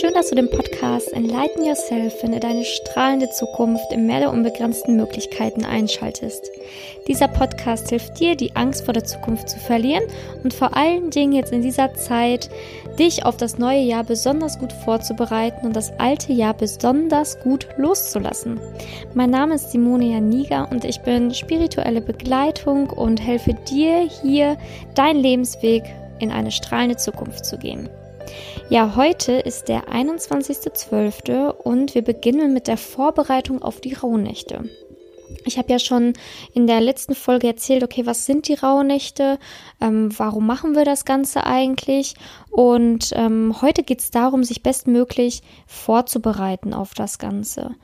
Schön, dass du den Podcast Enlighten Yourself, finde deine strahlende Zukunft im Meer der unbegrenzten Möglichkeiten einschaltest. Dieser Podcast hilft dir, die Angst vor der Zukunft zu verlieren und vor allen Dingen jetzt in dieser Zeit, dich auf das neue Jahr besonders gut vorzubereiten und das alte Jahr besonders gut loszulassen. Mein Name ist Simone Janiga und ich bin spirituelle Begleitung und helfe dir hier, deinen Lebensweg in eine strahlende Zukunft zu gehen. Ja, heute ist der 21.12. und wir beginnen mit der Vorbereitung auf die Rauhnächte. Ich habe ja schon in der letzten Folge erzählt, okay, was sind die Rauhnächte? Ähm, warum machen wir das Ganze eigentlich? Und ähm, heute geht es darum, sich bestmöglich vorzubereiten auf das Ganze.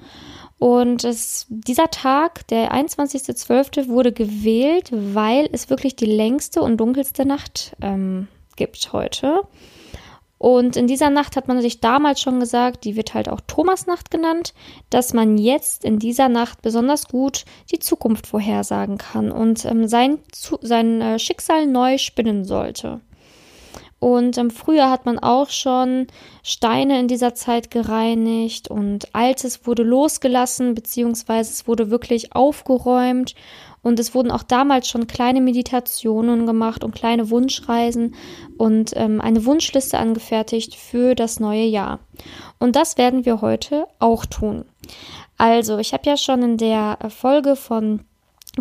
Und es, dieser Tag, der 21.12., wurde gewählt, weil es wirklich die längste und dunkelste Nacht ähm, gibt heute. Und in dieser Nacht hat man sich damals schon gesagt, die wird halt auch Thomasnacht genannt, dass man jetzt in dieser Nacht besonders gut die Zukunft vorhersagen kann und ähm, sein, sein äh, Schicksal neu spinnen sollte. Und ähm, früher hat man auch schon Steine in dieser Zeit gereinigt und Altes wurde losgelassen, beziehungsweise es wurde wirklich aufgeräumt und es wurden auch damals schon kleine Meditationen gemacht und kleine Wunschreisen und ähm, eine Wunschliste angefertigt für das neue Jahr. Und das werden wir heute auch tun. Also, ich habe ja schon in der Folge von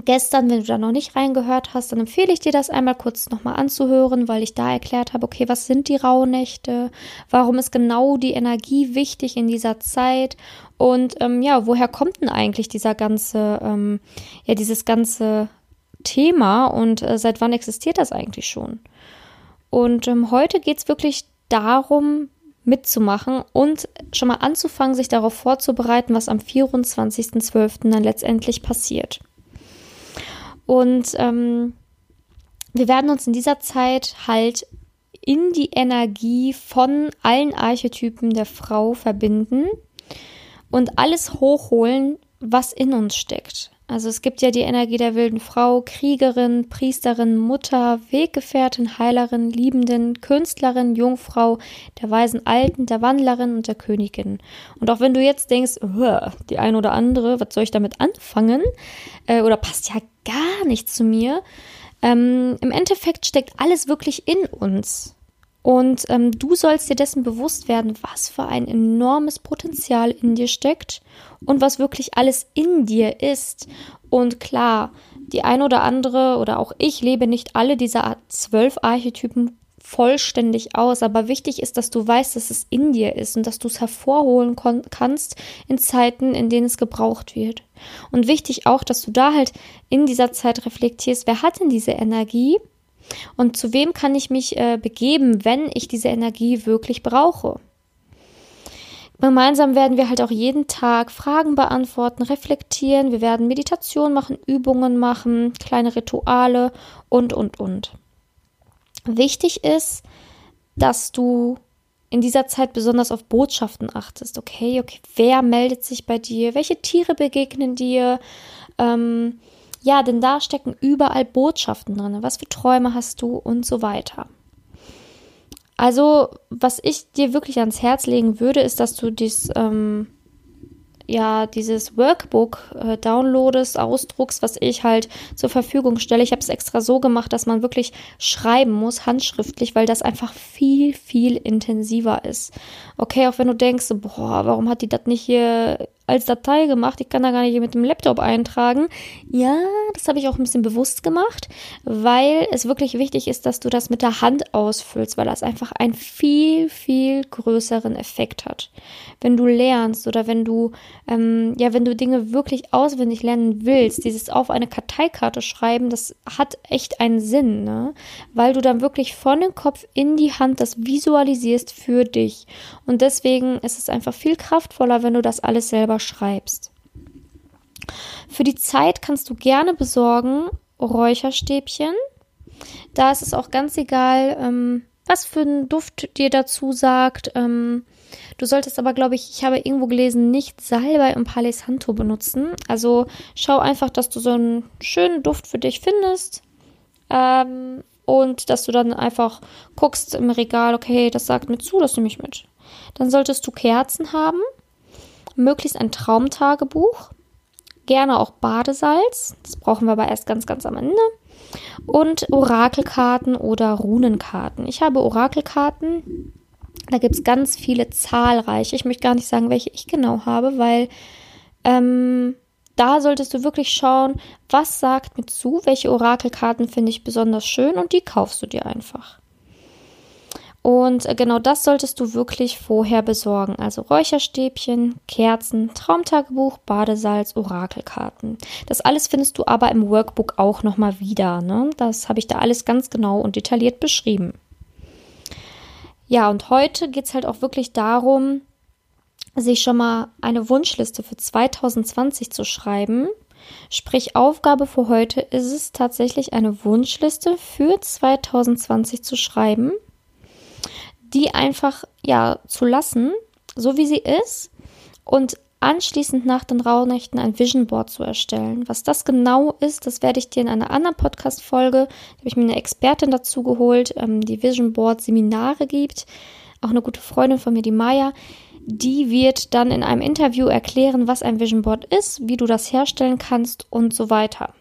gestern, wenn du da noch nicht reingehört hast, dann empfehle ich dir das einmal kurz nochmal anzuhören, weil ich da erklärt habe, okay, was sind die Rauhnächte, warum ist genau die Energie wichtig in dieser Zeit und ähm, ja, woher kommt denn eigentlich dieser ganze, ähm, ja, dieses ganze Thema und äh, seit wann existiert das eigentlich schon? Und ähm, heute geht es wirklich darum, mitzumachen und schon mal anzufangen, sich darauf vorzubereiten, was am 24.12. dann letztendlich passiert. Und ähm, wir werden uns in dieser Zeit halt in die Energie von allen Archetypen der Frau verbinden und alles hochholen, was in uns steckt. Also es gibt ja die Energie der wilden Frau, Kriegerin, Priesterin, Mutter, Weggefährtin, Heilerin, Liebenden, Künstlerin, Jungfrau, der weisen Alten, der Wandlerin und der Königin. Und auch wenn du jetzt denkst, die eine oder andere, was soll ich damit anfangen? Äh, oder passt ja gar nicht zu mir. Ähm, Im Endeffekt steckt alles wirklich in uns. Und ähm, du sollst dir dessen bewusst werden, was für ein enormes Potenzial in dir steckt und was wirklich alles in dir ist. Und klar, die ein oder andere oder auch ich lebe nicht alle dieser zwölf Archetypen vollständig aus. Aber wichtig ist, dass du weißt, dass es in dir ist und dass du es hervorholen kannst in Zeiten, in denen es gebraucht wird. Und wichtig auch, dass du da halt in dieser Zeit reflektierst, wer hat denn diese Energie und zu wem kann ich mich äh, begeben, wenn ich diese Energie wirklich brauche. Gemeinsam werden wir halt auch jeden Tag Fragen beantworten, reflektieren, wir werden Meditation machen, Übungen machen, kleine Rituale und, und, und. Wichtig ist, dass du in dieser Zeit besonders auf Botschaften achtest. Okay, okay, wer meldet sich bei dir? Welche Tiere begegnen dir? Ähm, ja, denn da stecken überall Botschaften drin. Was für Träume hast du und so weiter. Also, was ich dir wirklich ans Herz legen würde, ist, dass du dies ähm, ja dieses Workbook äh, downloadest, ausdruckst, was ich halt zur Verfügung stelle. Ich habe es extra so gemacht, dass man wirklich schreiben muss, handschriftlich, weil das einfach viel, viel intensiver ist. Okay, auch wenn du denkst, boah, warum hat die das nicht hier als Datei gemacht. Ich kann da gar nicht mit dem Laptop eintragen. Ja, das habe ich auch ein bisschen bewusst gemacht, weil es wirklich wichtig ist, dass du das mit der Hand ausfüllst, weil das einfach einen viel, viel größeren Effekt hat. Wenn du lernst oder wenn du, ähm, ja, wenn du Dinge wirklich auswendig lernen willst, dieses auf eine Karteikarte schreiben, das hat echt einen Sinn, ne? Weil du dann wirklich von dem Kopf in die Hand das visualisierst für dich. Und deswegen ist es einfach viel kraftvoller, wenn du das alles selber selber schreibst. Für die Zeit kannst du gerne besorgen Räucherstäbchen. Da ist es auch ganz egal, ähm, was für einen Duft dir dazu sagt. Ähm, du solltest aber, glaube ich, ich habe irgendwo gelesen, nicht Salbei und Palo Santo benutzen. Also schau einfach, dass du so einen schönen Duft für dich findest. Ähm, und dass du dann einfach guckst im Regal, okay, das sagt mir zu, das nehme ich mit. Dann solltest du Kerzen haben, möglichst ein Traumtagebuch, gerne auch Badesalz, das brauchen wir aber erst ganz, ganz am Ende, und Orakelkarten oder Runenkarten. Ich habe Orakelkarten, da gibt es ganz viele zahlreiche. Ich möchte gar nicht sagen, welche ich genau habe, weil ähm, da solltest du wirklich schauen, was sagt mir zu, welche Orakelkarten finde ich besonders schön und die kaufst du dir einfach. Und äh, genau das solltest du wirklich vorher besorgen. Also Räucherstäbchen, Kerzen, Traumtagebuch, Badesalz, Orakelkarten. Das alles findest du aber im Workbook auch nochmal wieder. Ne? Das habe ich da alles ganz genau und detailliert beschrieben. Ja, und heute geht es halt auch wirklich darum, sich schon mal eine Wunschliste für 2020 zu schreiben. Sprich, Aufgabe für heute ist es tatsächlich eine Wunschliste für 2020 zu schreiben, die einfach ja zu lassen, so wie sie ist und anschließend nach den Rauhnächten ein Vision Board zu erstellen. Was das genau ist, das werde ich dir in einer anderen Podcast-Folge, habe ich mir eine Expertin dazu geholt, ähm, die Vision Board Seminare gibt. Auch eine gute Freundin von mir, die Maya, die wird dann in einem Interview erklären, was ein Vision Board ist, wie du das herstellen kannst und so weiter.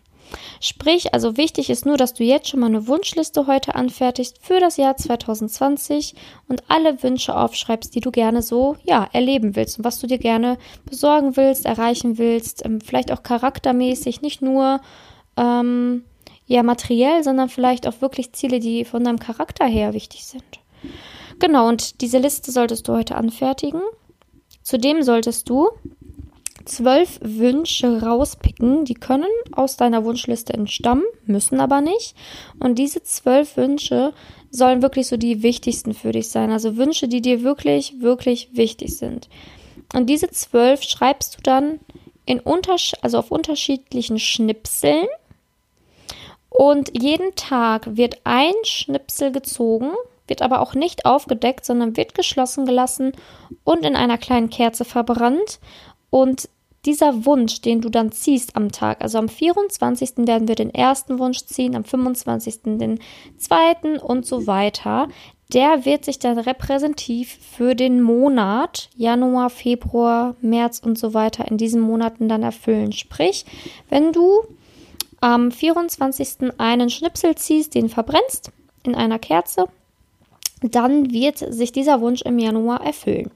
Sprich, also wichtig ist nur, dass du jetzt schon mal eine Wunschliste heute anfertigst für das Jahr 2020 und alle Wünsche aufschreibst, die du gerne so, ja, erleben willst und was du dir gerne besorgen willst, erreichen willst, ähm, vielleicht auch charaktermäßig, nicht nur, ähm, ja, materiell, sondern vielleicht auch wirklich Ziele, die von deinem Charakter her wichtig sind. Genau, und diese Liste solltest du heute anfertigen. Zudem solltest du zwölf Wünsche rauspicken. Die können aus deiner Wunschliste entstammen, müssen aber nicht. Und diese zwölf Wünsche sollen wirklich so die wichtigsten für dich sein. Also Wünsche, die dir wirklich, wirklich wichtig sind. Und diese zwölf schreibst du dann in Unters also auf unterschiedlichen Schnipseln. Und jeden Tag wird ein Schnipsel gezogen wird aber auch nicht aufgedeckt, sondern wird geschlossen gelassen und in einer kleinen Kerze verbrannt. Und dieser Wunsch, den du dann ziehst am Tag, also am 24. werden wir den ersten Wunsch ziehen, am 25. den zweiten und so weiter, der wird sich dann repräsentativ für den Monat Januar, Februar, März und so weiter in diesen Monaten dann erfüllen. Sprich, wenn du am 24. einen Schnipsel ziehst, den verbrennst in einer Kerze, dann wird sich dieser Wunsch im Januar erfüllen.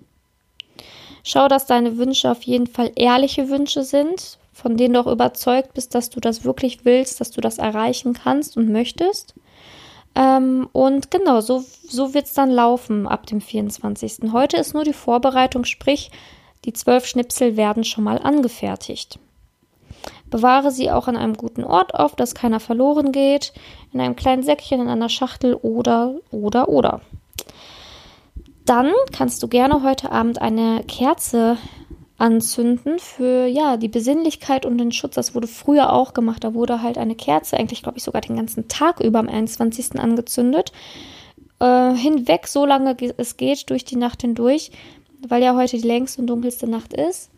Schau, dass deine Wünsche auf jeden Fall ehrliche Wünsche sind, von denen du auch überzeugt bist, dass du das wirklich willst, dass du das erreichen kannst und möchtest. Ähm, und genau, so, so wird es dann laufen ab dem 24. Heute ist nur die Vorbereitung, sprich, die zwölf Schnipsel werden schon mal angefertigt. Bewahre sie auch an einem guten Ort auf, dass keiner verloren geht, in einem kleinen Säckchen, in einer Schachtel oder, oder, oder. Dann kannst du gerne heute Abend eine Kerze anzünden für ja die Besinnlichkeit und den Schutz. Das wurde früher auch gemacht. Da wurde halt eine Kerze, eigentlich glaube ich sogar den ganzen Tag über am 21. angezündet. Äh, hinweg, so lange es geht, durch die Nacht hindurch, weil ja heute die längste und dunkelste Nacht ist.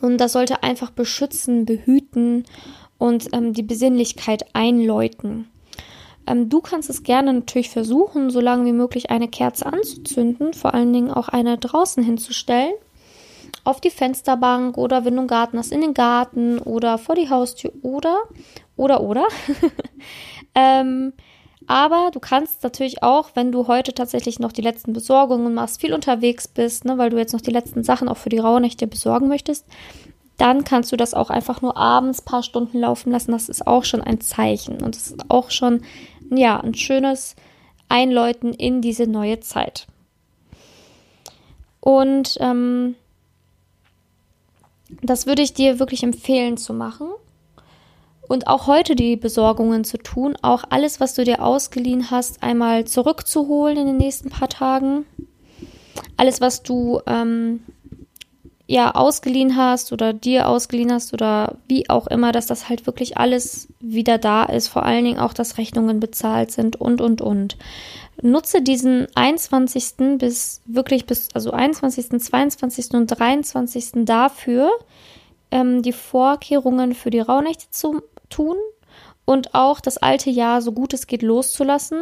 Und das sollte einfach beschützen, behüten und ähm, die Besinnlichkeit einläuten. Ähm, du kannst es gerne natürlich versuchen, so lange wie möglich eine Kerze anzuzünden, vor allen Dingen auch eine draußen hinzustellen. Auf die Fensterbank oder wenn du einen Garten hast, in den Garten oder vor die Haustür oder, oder, oder. ähm, aber du kannst natürlich auch, wenn du heute tatsächlich noch die letzten Besorgungen machst, viel unterwegs bist, ne, weil du jetzt noch die letzten Sachen auch für die Rauhnächte besorgen möchtest, dann kannst du das auch einfach nur abends ein paar Stunden laufen lassen. Das ist auch schon ein Zeichen und es ist auch schon, ja, ein schönes Einläuten in diese neue Zeit. Und ähm, das würde ich dir wirklich empfehlen zu machen und auch heute die Besorgungen zu tun, auch alles, was du dir ausgeliehen hast, einmal zurückzuholen in den nächsten paar Tagen. Alles, was du ähm, ja ausgeliehen hast oder dir ausgeliehen hast oder wie auch immer, dass das halt wirklich alles wieder da ist. Vor allen Dingen auch, dass Rechnungen bezahlt sind und und und. Nutze diesen 21. bis wirklich bis also 21., 22. und 23. dafür, ähm, die Vorkehrungen für die Rauhnächte zu tun und auch das alte Jahr so gut es geht loszulassen.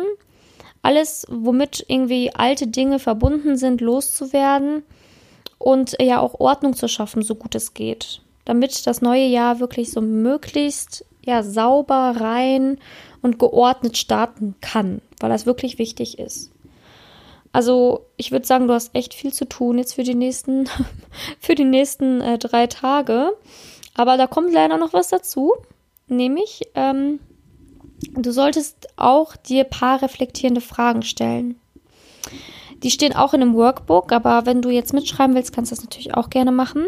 Alles, womit irgendwie alte Dinge verbunden sind, loszuwerden und ja auch Ordnung zu schaffen, so gut es geht, damit das neue Jahr wirklich so möglichst ja sauber, rein und geordnet starten kann, weil das wirklich wichtig ist. Also ich würde sagen, du hast echt viel zu tun jetzt für die nächsten, für die nächsten äh, drei Tage. Aber da kommt leider noch was dazu, nämlich ähm, du solltest auch dir paar reflektierende Fragen stellen. Die stehen auch in einem Workbook, aber wenn du jetzt mitschreiben willst, kannst du das natürlich auch gerne machen.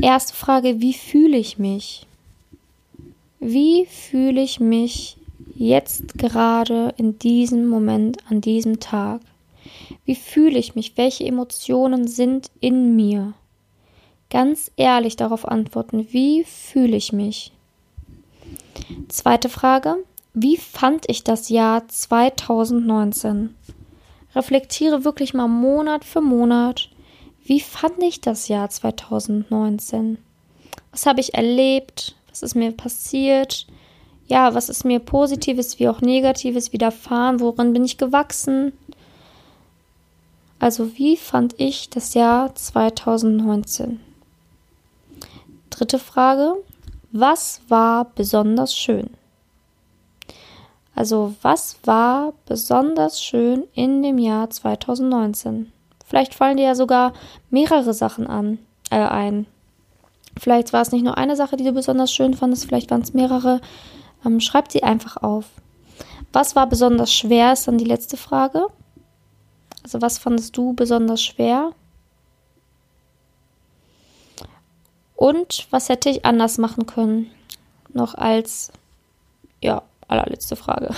Erste Frage, wie fühle ich mich? Wie fühle ich mich jetzt gerade in diesem Moment, an diesem Tag? Wie fühle ich mich? Welche Emotionen sind in mir? Ganz ehrlich darauf antworten, wie fühle ich mich? Zweite Frage, wie fand ich das Jahr 2019? Reflektiere wirklich mal Monat für Monat, wie fand ich das Jahr 2019? Was habe ich erlebt? Was ist mir passiert? Ja, was ist mir Positives wie auch Negatives widerfahren? Worin bin ich gewachsen? Also wie fand ich das Jahr 2019? Dritte Frage. Was war besonders schön? Also was war besonders schön in dem Jahr 2019? Vielleicht fallen dir ja sogar mehrere Sachen an, äh, ein. Vielleicht war es nicht nur eine Sache, die du besonders schön fandest, vielleicht waren es mehrere. Ähm, schreib sie einfach auf. Was war besonders schwer, ist dann die letzte Frage. Also was fandest du besonders schwer? Und was hätte ich anders machen können? Noch als, ja, allerletzte Frage.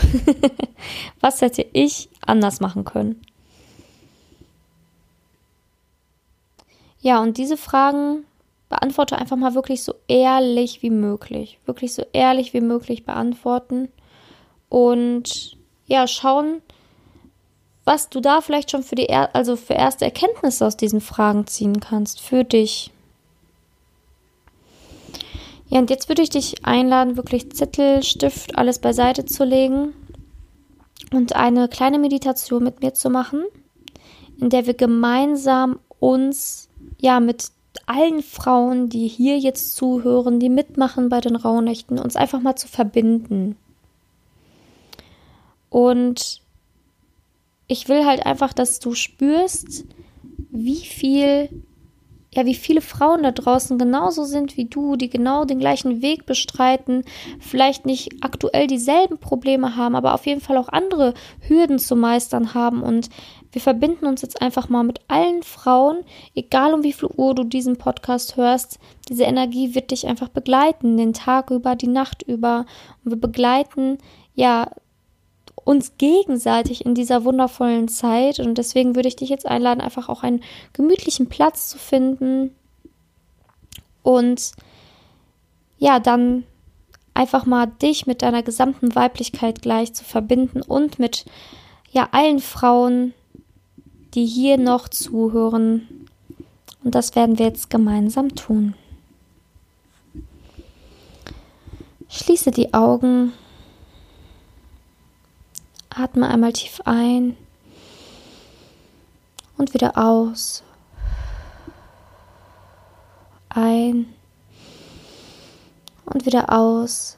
was hätte ich anders machen können? Ja, und diese Fragen beantworte einfach mal wirklich so ehrlich wie möglich. Wirklich so ehrlich wie möglich beantworten. Und ja, schauen, was du da vielleicht schon für die also für erste Erkenntnisse aus diesen Fragen ziehen kannst für dich. Ja, und jetzt würde ich dich einladen, wirklich Zettel, Stift, alles beiseite zu legen und eine kleine Meditation mit mir zu machen, in der wir gemeinsam uns ja mit allen Frauen, die hier jetzt zuhören, die mitmachen bei den Rauhnächten, uns einfach mal zu verbinden. Und ich will halt einfach, dass du spürst, wie viel, ja, wie viele Frauen da draußen genauso sind wie du, die genau den gleichen Weg bestreiten, vielleicht nicht aktuell dieselben Probleme haben, aber auf jeden Fall auch andere Hürden zu meistern haben. Und wir verbinden uns jetzt einfach mal mit allen Frauen, egal um wie viel Uhr du diesen Podcast hörst. Diese Energie wird dich einfach begleiten, den Tag über, die Nacht über. Und wir begleiten, ja, uns gegenseitig in dieser wundervollen Zeit. Und deswegen würde ich dich jetzt einladen, einfach auch einen gemütlichen Platz zu finden und ja, dann einfach mal dich mit deiner gesamten Weiblichkeit gleich zu verbinden und mit ja allen Frauen, die hier noch zuhören. Und das werden wir jetzt gemeinsam tun. Schließe die Augen Atme einmal tief ein und wieder aus. Ein und wieder aus.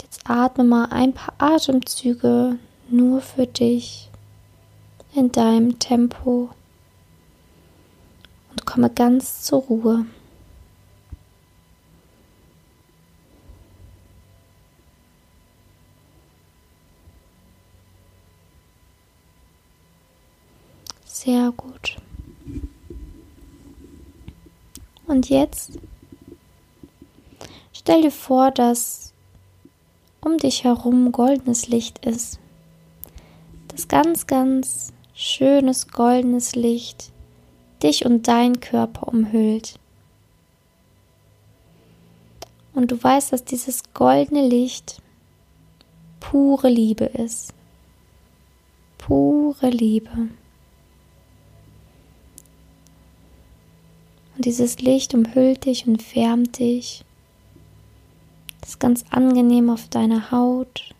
Jetzt atme mal ein paar Atemzüge nur für dich in deinem Tempo und komme ganz zur Ruhe. Sehr gut. Und jetzt stell dir vor, dass um dich herum goldenes Licht ist. Das ganz, ganz schönes goldenes Licht dich und dein Körper umhüllt. Und du weißt, dass dieses goldene Licht pure Liebe ist. Pure Liebe. Und Und dieses Licht umhüllt dich und wärmt dich. Das ist ganz angenehm auf deiner Haut.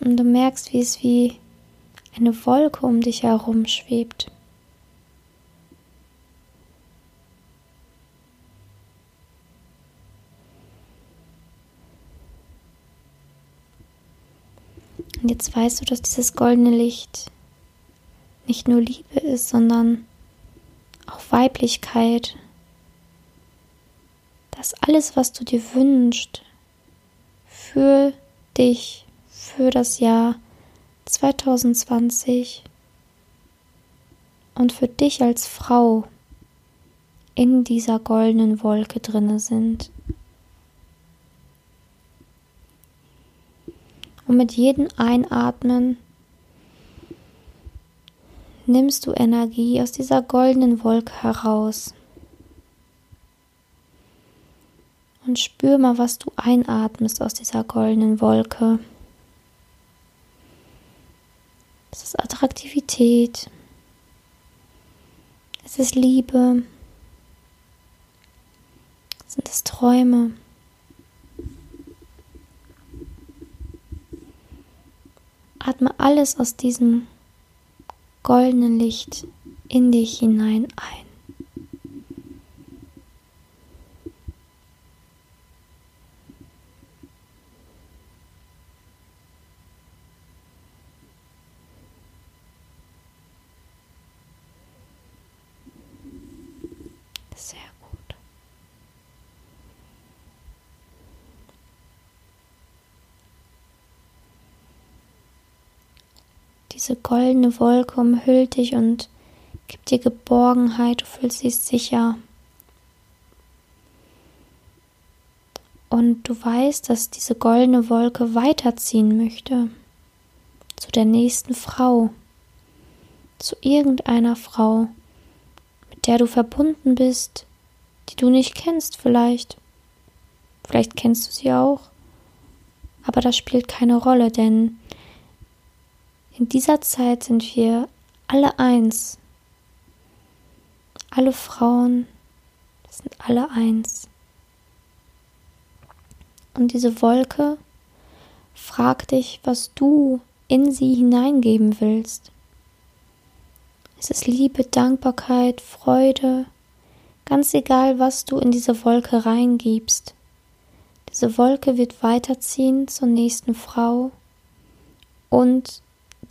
Und du merkst, wie es wie eine Wolke um dich herum schwebt. Und jetzt weißt du, dass dieses goldene Licht nicht nur Liebe ist, sondern Weiblichkeit. Dass alles, was du dir wünschst, für dich, für das Jahr 2020 und für dich als Frau in dieser goldenen Wolke drinne sind. Und mit jedem Einatmen nimmst du Energie aus dieser goldenen Wolke heraus. Und spür mal, was du einatmest aus dieser goldenen Wolke. Es ist Attraktivität. Es ist Liebe. Sind es Träume? Atme alles aus diesem goldenen Licht in dich hinein ein. Sehr gut. Diese goldene Wolke umhüllt dich und gibt dir Geborgenheit, du fühlst dich sicher. Und du weißt, dass diese goldene Wolke weiterziehen möchte zu der nächsten Frau, zu irgendeiner Frau, mit der du verbunden bist, die du nicht kennst vielleicht. Vielleicht kennst du sie auch, aber das spielt keine Rolle, denn in dieser Zeit sind wir alle eins. Alle Frauen sind alle eins. Und diese Wolke fragt dich, was du in sie hineingeben willst. Es ist Liebe, Dankbarkeit, Freude, ganz egal, was du in diese Wolke reingibst. Diese Wolke wird weiterziehen zur nächsten Frau und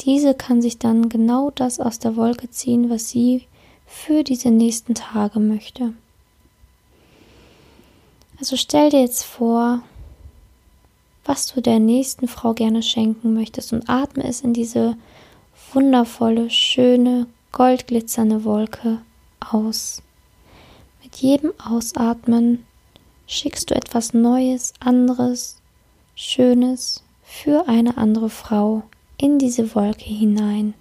diese kann sich dann genau das aus der Wolke ziehen, was sie für diese nächsten Tage möchte. Also stell dir jetzt vor, was du der nächsten Frau gerne schenken möchtest und atme es in diese wundervolle, schöne, goldglitzernde Wolke aus. Mit jedem Ausatmen schickst du etwas Neues, anderes, Schönes für eine andere Frau in diese Wolke hinein.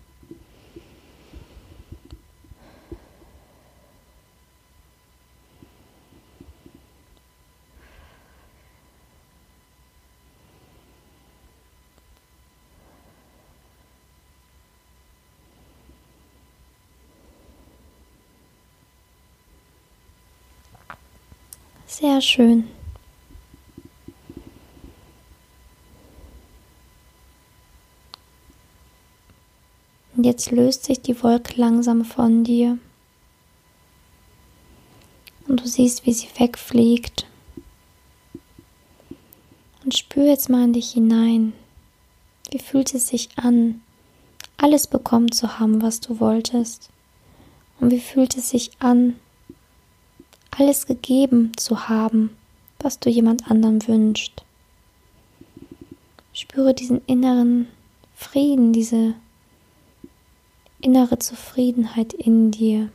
Sehr schön. Jetzt löst sich die Wolke langsam von dir. Und du siehst, wie sie wegfliegt. Und spür jetzt mal in dich hinein. Wie fühlt es sich an, alles bekommen zu haben, was du wolltest? Und wie fühlt es sich an, alles gegeben zu haben, was du jemand anderem wünscht? Spüre diesen inneren Frieden, diese innere Zufriedenheit in dir.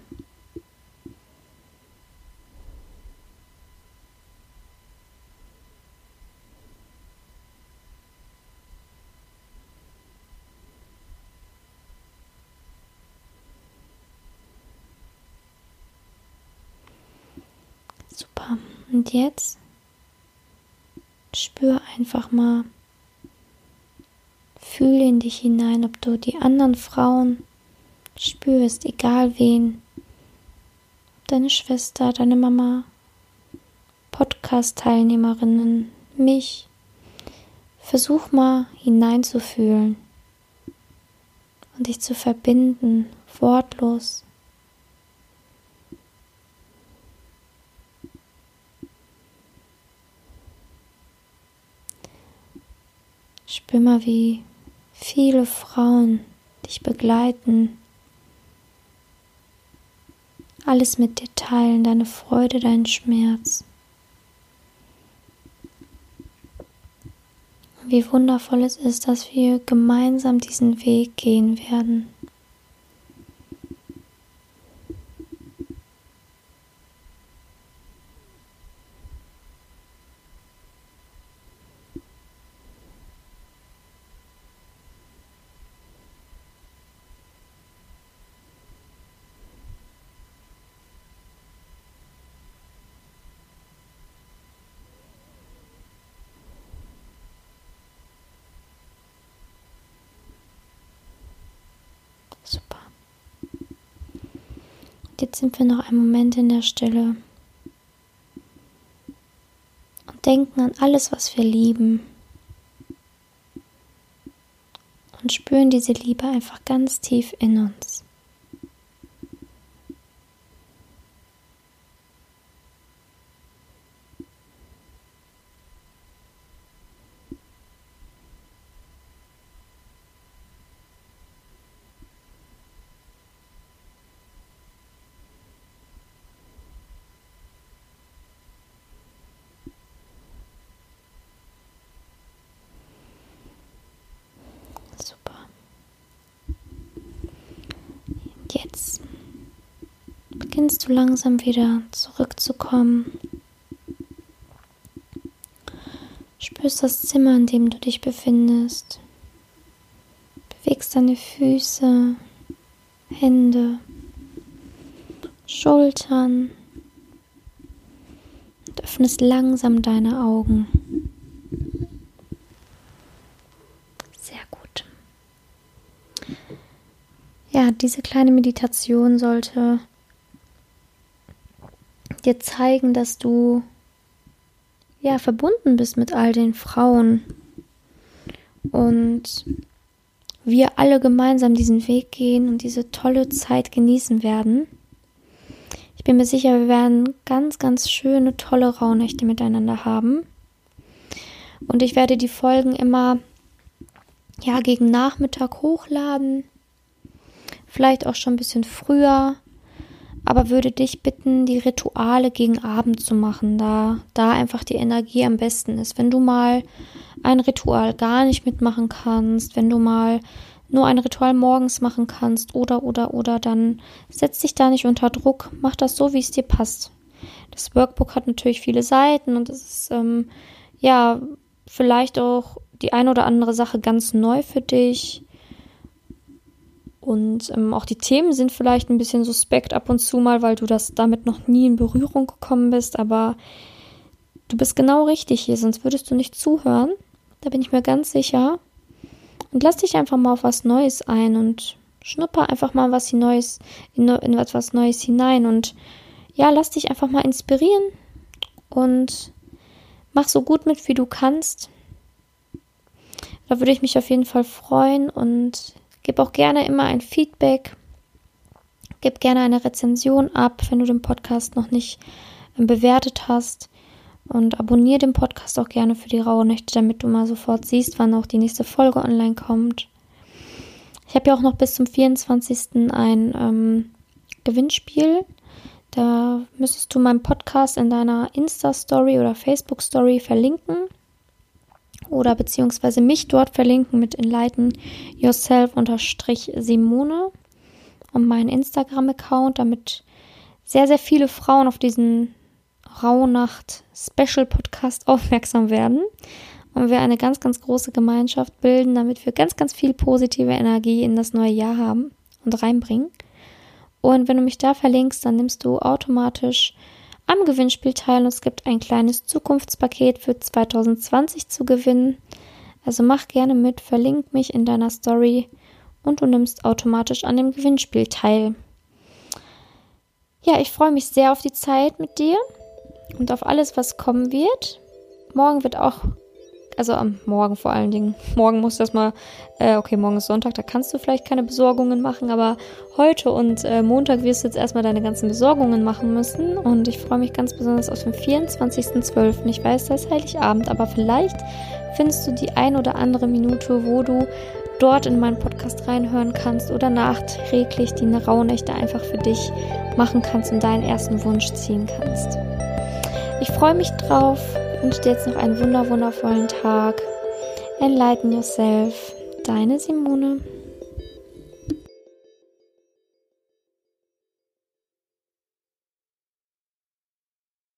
Super. Und jetzt spür einfach mal, fühle in dich hinein, ob du die anderen Frauen spürst, egal wen, deine Schwester, deine Mama, Podcast-Teilnehmerinnen, mich. Versuch mal hineinzufühlen und dich zu verbinden, wortlos. Spür mal, wie viele Frauen dich begleiten. Alles mit dir teilen, deine Freude, deinen Schmerz. Wie wundervoll es ist, dass wir gemeinsam diesen Weg gehen werden. Super. Jetzt sind wir noch einen Moment in der Stille und denken an alles, was wir lieben. Und spüren diese Liebe einfach ganz tief in uns. Jetzt beginnst du langsam wieder zurückzukommen. Spürst das Zimmer, in dem du dich befindest. Bewegst deine Füße, Hände, Schultern und öffnest langsam deine Augen. Diese kleine Meditation sollte dir zeigen, dass du ja verbunden bist mit all den Frauen und wir alle gemeinsam diesen Weg gehen und diese tolle Zeit genießen werden. Ich bin mir sicher, wir werden ganz, ganz schöne, tolle Rauhnächte miteinander haben. Und ich werde die Folgen immer ja gegen Nachmittag hochladen vielleicht auch schon ein bisschen früher, aber würde dich bitten, die Rituale gegen Abend zu machen, da da einfach die Energie am besten ist. Wenn du mal ein Ritual gar nicht mitmachen kannst, wenn du mal nur ein Ritual morgens machen kannst oder oder oder, dann setz dich da nicht unter Druck, mach das so, wie es dir passt. Das Workbook hat natürlich viele Seiten und es ist ähm, ja vielleicht auch die ein oder andere Sache ganz neu für dich. Und ähm, auch die Themen sind vielleicht ein bisschen suspekt ab und zu mal, weil du das damit noch nie in Berührung gekommen bist. Aber du bist genau richtig hier, sonst würdest du nicht zuhören. Da bin ich mir ganz sicher. Und lass dich einfach mal auf was Neues ein und schnupper einfach mal was Neues, in, in etwas Neues hinein. Und ja, lass dich einfach mal inspirieren und mach so gut mit, wie du kannst. Da würde ich mich auf jeden Fall freuen und Gib auch gerne immer ein Feedback. Gib gerne eine Rezension ab, wenn du den Podcast noch nicht ähm, bewertet hast. Und abonniere den Podcast auch gerne für die raue Nächte, damit du mal sofort siehst, wann auch die nächste Folge online kommt. Ich habe ja auch noch bis zum 24. ein ähm, Gewinnspiel. Da müsstest du meinen Podcast in deiner Insta-Story oder Facebook-Story verlinken oder beziehungsweise mich dort verlinken mit Enlighten Yourself unterstrich Simone und meinen Instagram-Account, damit sehr, sehr viele Frauen auf diesen Rauhnacht Special Podcast aufmerksam werden und wir eine ganz, ganz große Gemeinschaft bilden, damit wir ganz, ganz viel positive Energie in das neue Jahr haben und reinbringen. Und wenn du mich da verlinkst, dann nimmst du automatisch am Gewinnspiel teil und es gibt ein kleines Zukunftspaket für 2020 zu gewinnen. Also mach gerne mit, verlink mich in deiner Story und du nimmst automatisch an dem Gewinnspiel teil. Ja, ich freue mich sehr auf die Zeit mit dir und auf alles, was kommen wird. Morgen wird auch also am Morgen vor allen Dingen. Morgen muss das mal, äh, okay, morgen ist Sonntag, da kannst du vielleicht keine Besorgungen machen, aber heute und äh, Montag wirst du jetzt erstmal deine ganzen Besorgungen machen müssen und ich freue mich ganz besonders auf den 24.12. Ich weiß, das ist Heiligabend, aber vielleicht findest du die ein oder andere Minute, wo du dort in meinen Podcast reinhören kannst oder nachträglich die Rauhnächte einfach für dich machen kannst und deinen ersten Wunsch ziehen kannst. Ich freue mich drauf wünsche dir jetzt noch einen wunder wundervollen Tag. Enlighten yourself. Deine Simone.